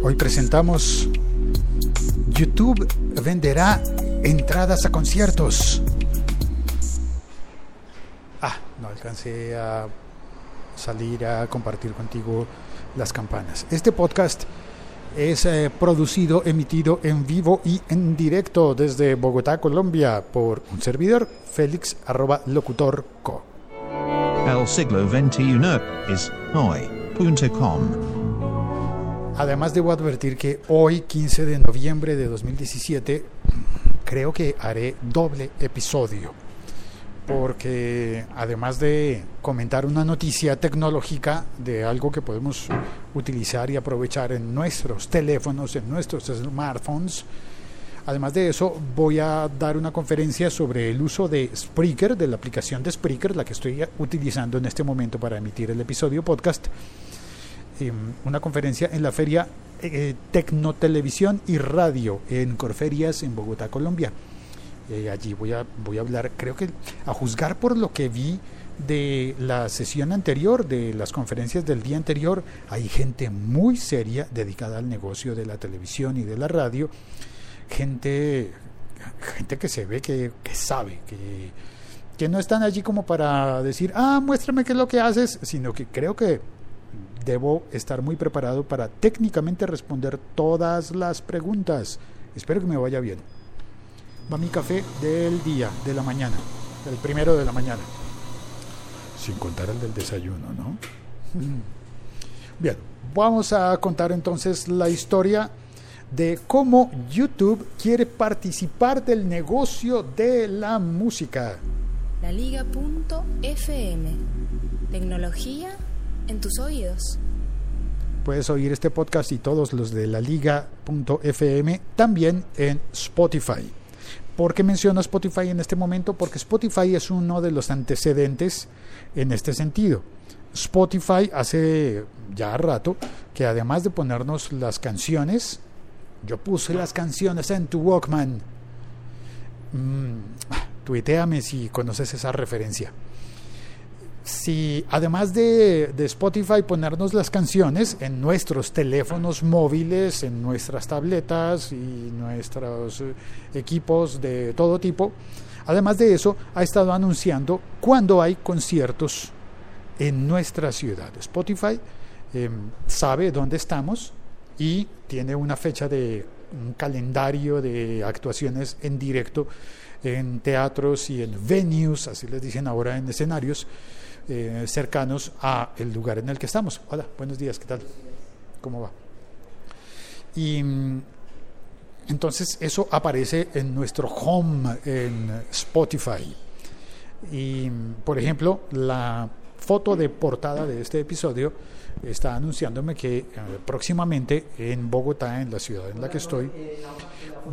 Hoy presentamos YouTube venderá entradas a conciertos. Ah, no alcancé a salir a compartir contigo las campanas. Este podcast es eh, producido, emitido en vivo y en directo desde Bogotá, Colombia, por un servidor, Félix arroba locutor co. El siglo XXI es hoy.com. Además debo advertir que hoy, 15 de noviembre de 2017, creo que haré doble episodio. Porque además de comentar una noticia tecnológica de algo que podemos utilizar y aprovechar en nuestros teléfonos, en nuestros smartphones, Además de eso, voy a dar una conferencia sobre el uso de Spreaker, de la aplicación de Spreaker, la que estoy utilizando en este momento para emitir el episodio podcast. Em, una conferencia en la feria eh, Tecnotelevisión y Radio en Corferias, en Bogotá, Colombia. Eh, allí voy a, voy a hablar, creo que a juzgar por lo que vi de la sesión anterior, de las conferencias del día anterior, hay gente muy seria dedicada al negocio de la televisión y de la radio gente, gente que se ve que, sabe, que, que no están allí como para decir, ah, muéstrame qué es lo que haces, sino que creo que debo estar muy preparado para técnicamente responder todas las preguntas. Espero que me vaya bien. Va mi café del día, de la mañana, el primero de la mañana. Sin contar el del desayuno, ¿no? Bien, vamos a contar entonces la historia de cómo YouTube quiere participar del negocio de la música. La Liga.fm. Tecnología en tus oídos. Puedes oír este podcast y todos los de la Liga.fm también en Spotify. ¿Por qué menciono Spotify en este momento? Porque Spotify es uno de los antecedentes en este sentido. Spotify hace ya rato que además de ponernos las canciones, yo puse las canciones en tu Walkman. Mm, tuiteame si conoces esa referencia. Si además de, Spotify ponernos las canciones en nuestros teléfonos móviles, en nuestras tabletas y nuestros eh, equipos de todo tipo, además de eso ha estado anunciando cuando hay conciertos en nuestra ciudad. Spotify em, sabe dónde estamos, y tiene una fecha de un calendario de actuaciones en directo en teatros y en venues, así les dicen ahora en escenarios eh, cercanos a el lugar en el que estamos. Hola, buenos días, ¿qué tal? ¿Cómo va? Y mm, entonces eso aparece en nuestro home en Spotify. Y por ejemplo, la foto de portada de este episodio está anunciándome que eh, próximamente en Bogotá, en la ciudad en la que estoy,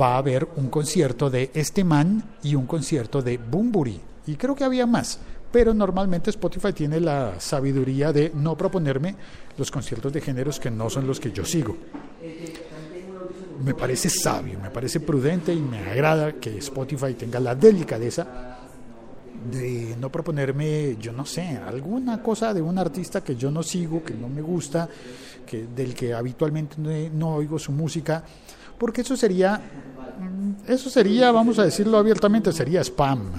va a haber un concierto de este man y un concierto de Bumburi. Y creo que había más, pero normalmente Spotify tiene la sabiduría de no proponerme los conciertos de géneros que no son los que yo sigo. Me parece sabio, me parece prudente y me agrada que Spotify tenga la delicadeza de no proponerme, yo no sé, alguna cosa de un artista que yo no sigo, que no me gusta, que, del que habitualmente no, oigo su música, porque eso sería, mm, eso sería, vamos a decirlo abiertamente, sería spam.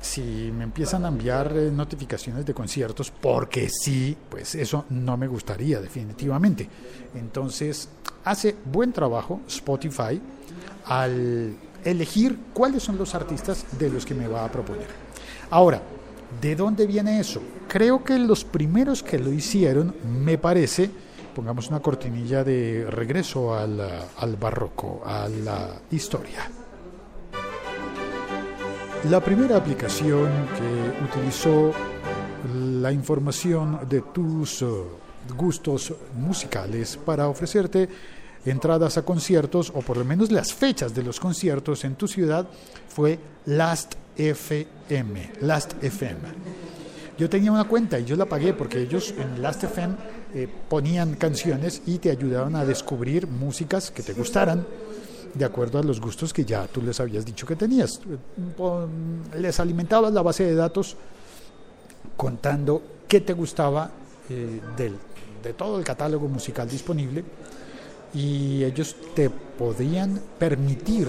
Si me empiezan a enviar eh, notificaciones de conciertos, porque sí, pues eso no me gustaría definitivamente. Entonces, hace buen trabajo Spotify al elegir cuáles son los artistas de los que me va a proponer. Ahora, ¿de dónde viene eso? Creo que los primeros que lo hicieron, me parece, pongamos una cortinilla de regreso al, al barroco, a la historia. La primera aplicación que utilizó la información de tus eh, gustos musicales para ofrecerte entradas a conciertos, o por lo menos las fechas de los conciertos en tu ciudad, fue Last FM. Last FM. Yo tenía una cuenta y yo la pagué porque ellos en Last FM eh, ponían canciones y te ayudaban a descubrir músicas que te gustaran de acuerdo a los gustos que ya tú les habías dicho que tenías. Les alimentabas la base de datos contando qué te gustaba eh, del de todo el catálogo musical disponible y ellos te podían permitir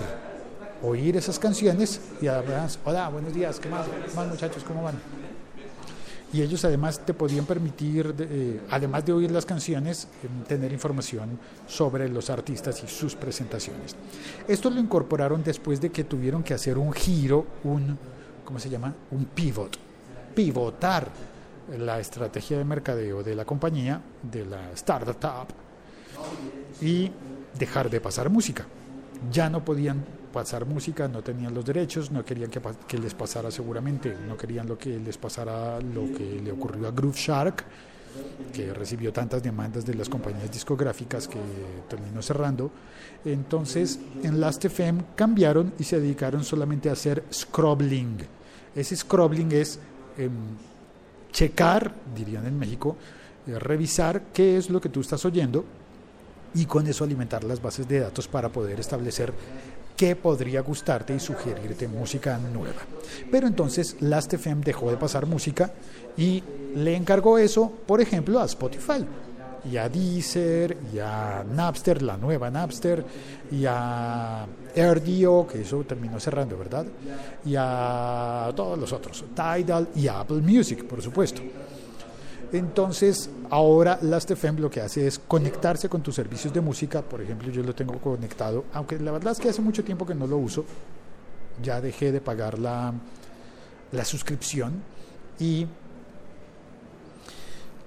oír esas canciones y además, hola, buenos días, ¿qué más, más muchachos, cómo van? Y ellos además te podían permitir, eh, además de oír las canciones, em, tener información sobre los artistas y sus presentaciones. Esto lo incorporaron después de que tuvieron que hacer un giro, un, ¿cómo se llama? Un pivot, pivotar la estrategia de mercadeo de la compañía, de la startup, y dejar de pasar música. Ya no podían pasar música, no tenían los derechos, no querían que, les pasara seguramente, no querían lo que les pasara lo que le ocurrió a Groove Shark, que recibió tantas demandas de las compañías discográficas que terminó cerrando. Entonces en Last.fm cambiaron y se dedicaron solamente a hacer scrobbling. Ese scrobbling es eh, checar, dirían en México, eh, revisar qué es lo que tú estás oyendo y con eso alimentar las bases de datos para poder establecer qué podría gustarte y sugerirte música nueva. Pero entonces Last.fm dejó de pasar música y le encargó eso, por ejemplo, a Spotify y a Deezer, y a Napster, la nueva Napster, y a AirDio, que eso terminó cerrando, ¿verdad? Y a todos los otros, Tidal y Apple Music, por supuesto. Entonces, ahora Last.fm lo que hace es conectarse con tus servicios de música. Por ejemplo, yo lo tengo conectado, aunque la verdad es que hace mucho tiempo que no lo uso. Ya dejé de pagar la, la suscripción y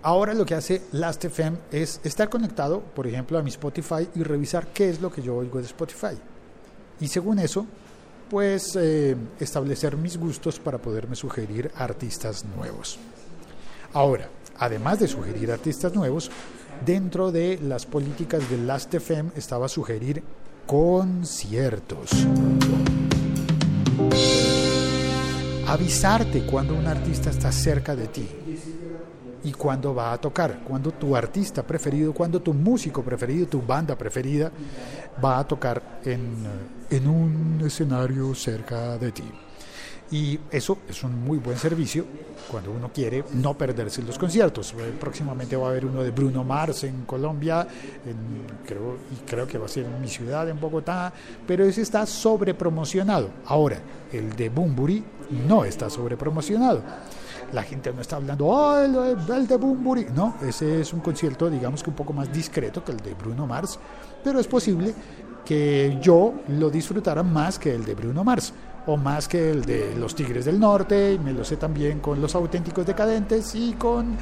ahora lo que hace Last.fm es estar conectado, por ejemplo, a mi Spotify y revisar qué es lo que yo oigo de Spotify. Y según eso, pues eh, establecer mis gustos para poderme sugerir artistas nuevos. Ahora, además de sugerir artistas nuevos, dentro de las políticas de Last.fm estaba sugerir conciertos. Avisarte cuando un artista está cerca de ti y cuándo va a tocar, cuando tu artista preferido, cuando tu músico preferido, tu banda preferida va a tocar en, en un escenario cerca de ti. Y eso es un muy buen servicio cuando uno quiere no perderse los conciertos. Eh, próximamente va a haber uno de Bruno Mars en Colombia, creo, y creo que va a ser en mi ciudad, en Bogotá, pero ese está sobrepromocionado. Ahora, el de Bumburi no está sobrepromocionado. La gente no está hablando, oh, el, de Bumburi. No, ese es un concierto, digamos que un poco más discreto que el de Bruno Mars, pero es posible que yo lo disfrutara más que el de Bruno Mars o más que el de los Tigres del Norte, y me lo sé también con los auténticos decadentes y con,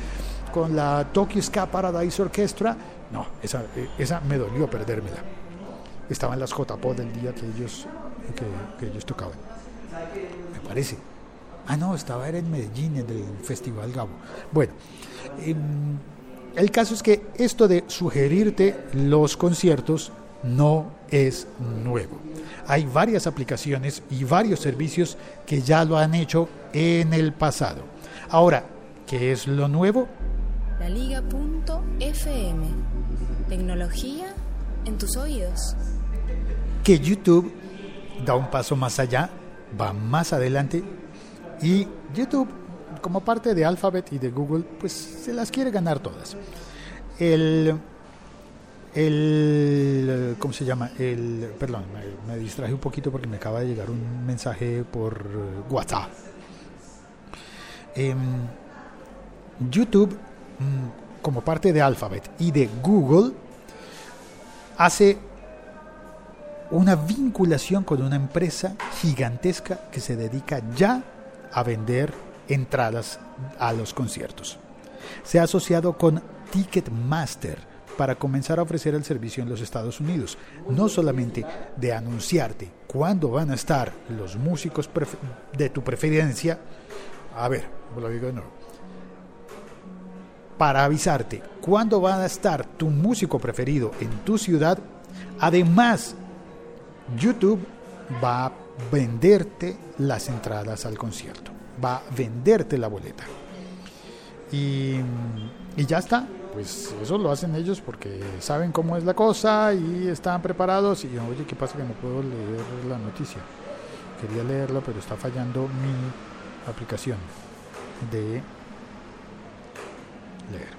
con la Tokyo Ska Paradise Orchestra. No, esa, esa me dolió perdérmela. Estaban las J-Pod del día que ellos, que, ellos tocaban. Me parece. Ah, no, estaba era en Medellín, en el Festival Gabo. Bueno, em, el caso es que esto de sugerirte los conciertos no es nuevo. Hay varias aplicaciones y varios servicios que ya lo han hecho en el pasado. Ahora, ¿qué es lo nuevo? La Liga.fm. Tecnología en tus oídos. Que YouTube da un paso más allá, va más adelante y YouTube, como parte de Alphabet y de Google, pues se las quiere ganar todas. El el, ¿cómo se llama? El, perdón, me, distraje un poquito porque me acaba de llegar un mensaje por WhatsApp. Em, YouTube, mm, como parte de Alphabet y de Google, hace una vinculación con una empresa gigantesca que se dedica ya a vender entradas a los conciertos. Se ha asociado con Ticketmaster, para comenzar a ofrecer el servicio en los Estados Unidos. No solamente de anunciarte cuándo van a estar los músicos de tu preferencia. A ver, lo digo de nuevo. Para avisarte cuándo va a estar tu músico preferido en tu ciudad. Además, YouTube va a venderte las entradas al concierto. Va a venderte la boleta. Y, y ya está pues eso lo hacen ellos porque saben cómo es la cosa y están preparados. Y oye, ¿qué pasa que no puedo leer la noticia? Quería leerla, pero está fallando mi aplicación de leer.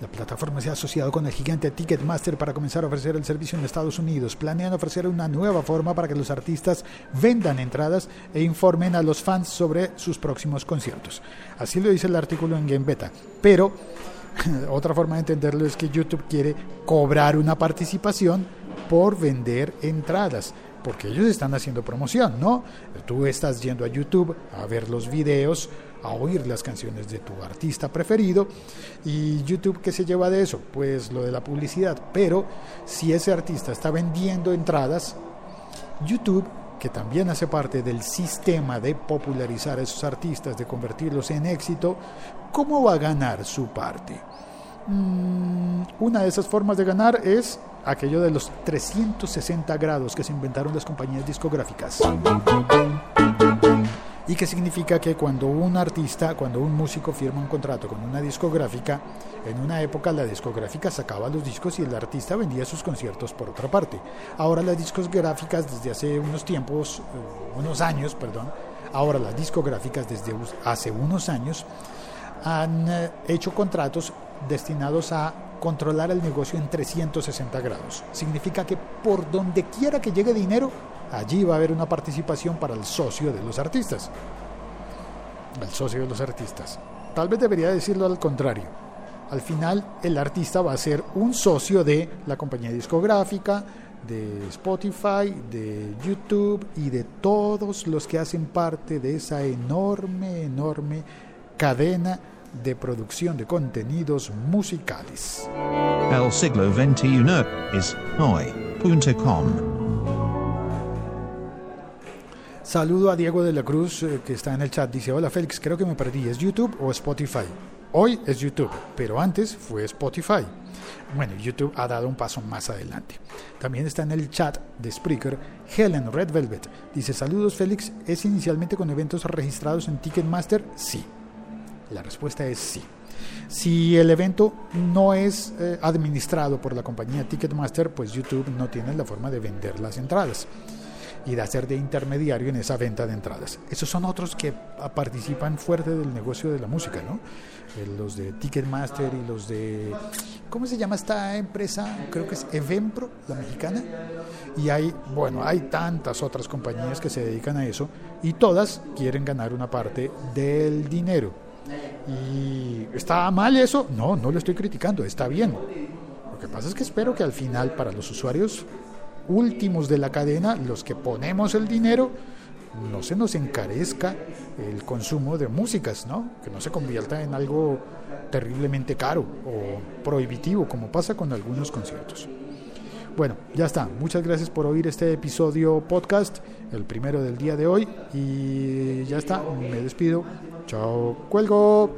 La plataforma se ha asociado con el gigante Ticketmaster para comenzar a ofrecer el servicio en Estados Unidos. Planean ofrecer una nueva forma para que los artistas vendan entradas e informen a los fans sobre sus próximos conciertos. Así lo dice el artículo en Game Beta. Pero otra forma de entenderlo es que YouTube quiere cobrar una participación por vender entradas porque ellos están haciendo promoción, ¿no? Tú estás yendo a YouTube a ver los videos, a oír las canciones de tu artista preferido y YouTube ¿qué se lleva de eso? Pues lo de la publicidad, pero si ese artista está vendiendo entradas, YouTube que también hace parte del sistema de popularizar a esos artistas, de convertirlos en éxito, ¿cómo va a ganar su parte? Mm, una de esas formas de ganar es aquello de los 360 grados que se inventaron las compañías discográficas. Y que significa que cuando un artista, cuando un músico firma un contrato con una discográfica, en una época la discográfica sacaba los discos y el artista vendía sus conciertos por otra parte. Ahora las discográficas desde hace unos tiempos, eh, unos años, perdón, ahora las discográficas desde hace unos años han eh, hecho contratos destinados a controlar el negocio en 360 grados. Significa que por donde quiera que llegue dinero, allí va a haber una participación para el socio de los artistas. El socio de los artistas. Tal vez debería decirlo al contrario. Al final, el artista va a ser un socio de la compañía discográfica, de Spotify, de YouTube y de todos los que hacen parte de esa enorme, enorme cadena de producción de contenidos musicales. El siglo XXI es hoy.com. Saludo a Diego de la Cruz eh, que está en el chat. Dice, hola Félix, creo que me perdí. ¿Es YouTube o Spotify? Hoy es YouTube, pero antes fue Spotify. Bueno, YouTube ha dado un paso más adelante. También está en el chat de Spreaker Helen Red Velvet. Dice, saludos Félix, ¿es inicialmente con eventos registrados en Ticketmaster? Sí. La respuesta es sí. Si el evento no es eh, administrado por la compañía Ticketmaster, pues YouTube no tiene la forma de vender las entradas y de hacer de intermediario en esa venta de entradas. Esos son otros que participan fuerte del negocio de la música, ¿no? Eh, los de Ticketmaster y los de... ¿Cómo se llama esta empresa? Creo que es Evempro, la mexicana. Y hay, bueno, hay tantas otras compañías que se dedican a eso y todas quieren ganar una parte del dinero. ¿Y está mal eso? No, no lo estoy criticando, está bien. Lo que pasa es que espero que al final para los usuarios últimos de la cadena, los que ponemos el dinero, no se nos encarezca el consumo de músicas, ¿no? Que no se convierta en algo terriblemente caro o prohibitivo, como pasa con algunos conciertos. Bueno, ya está. Muchas gracias por oír este episodio podcast, el primero del día de hoy. Y ya está, me despido. Chao, cuelgo.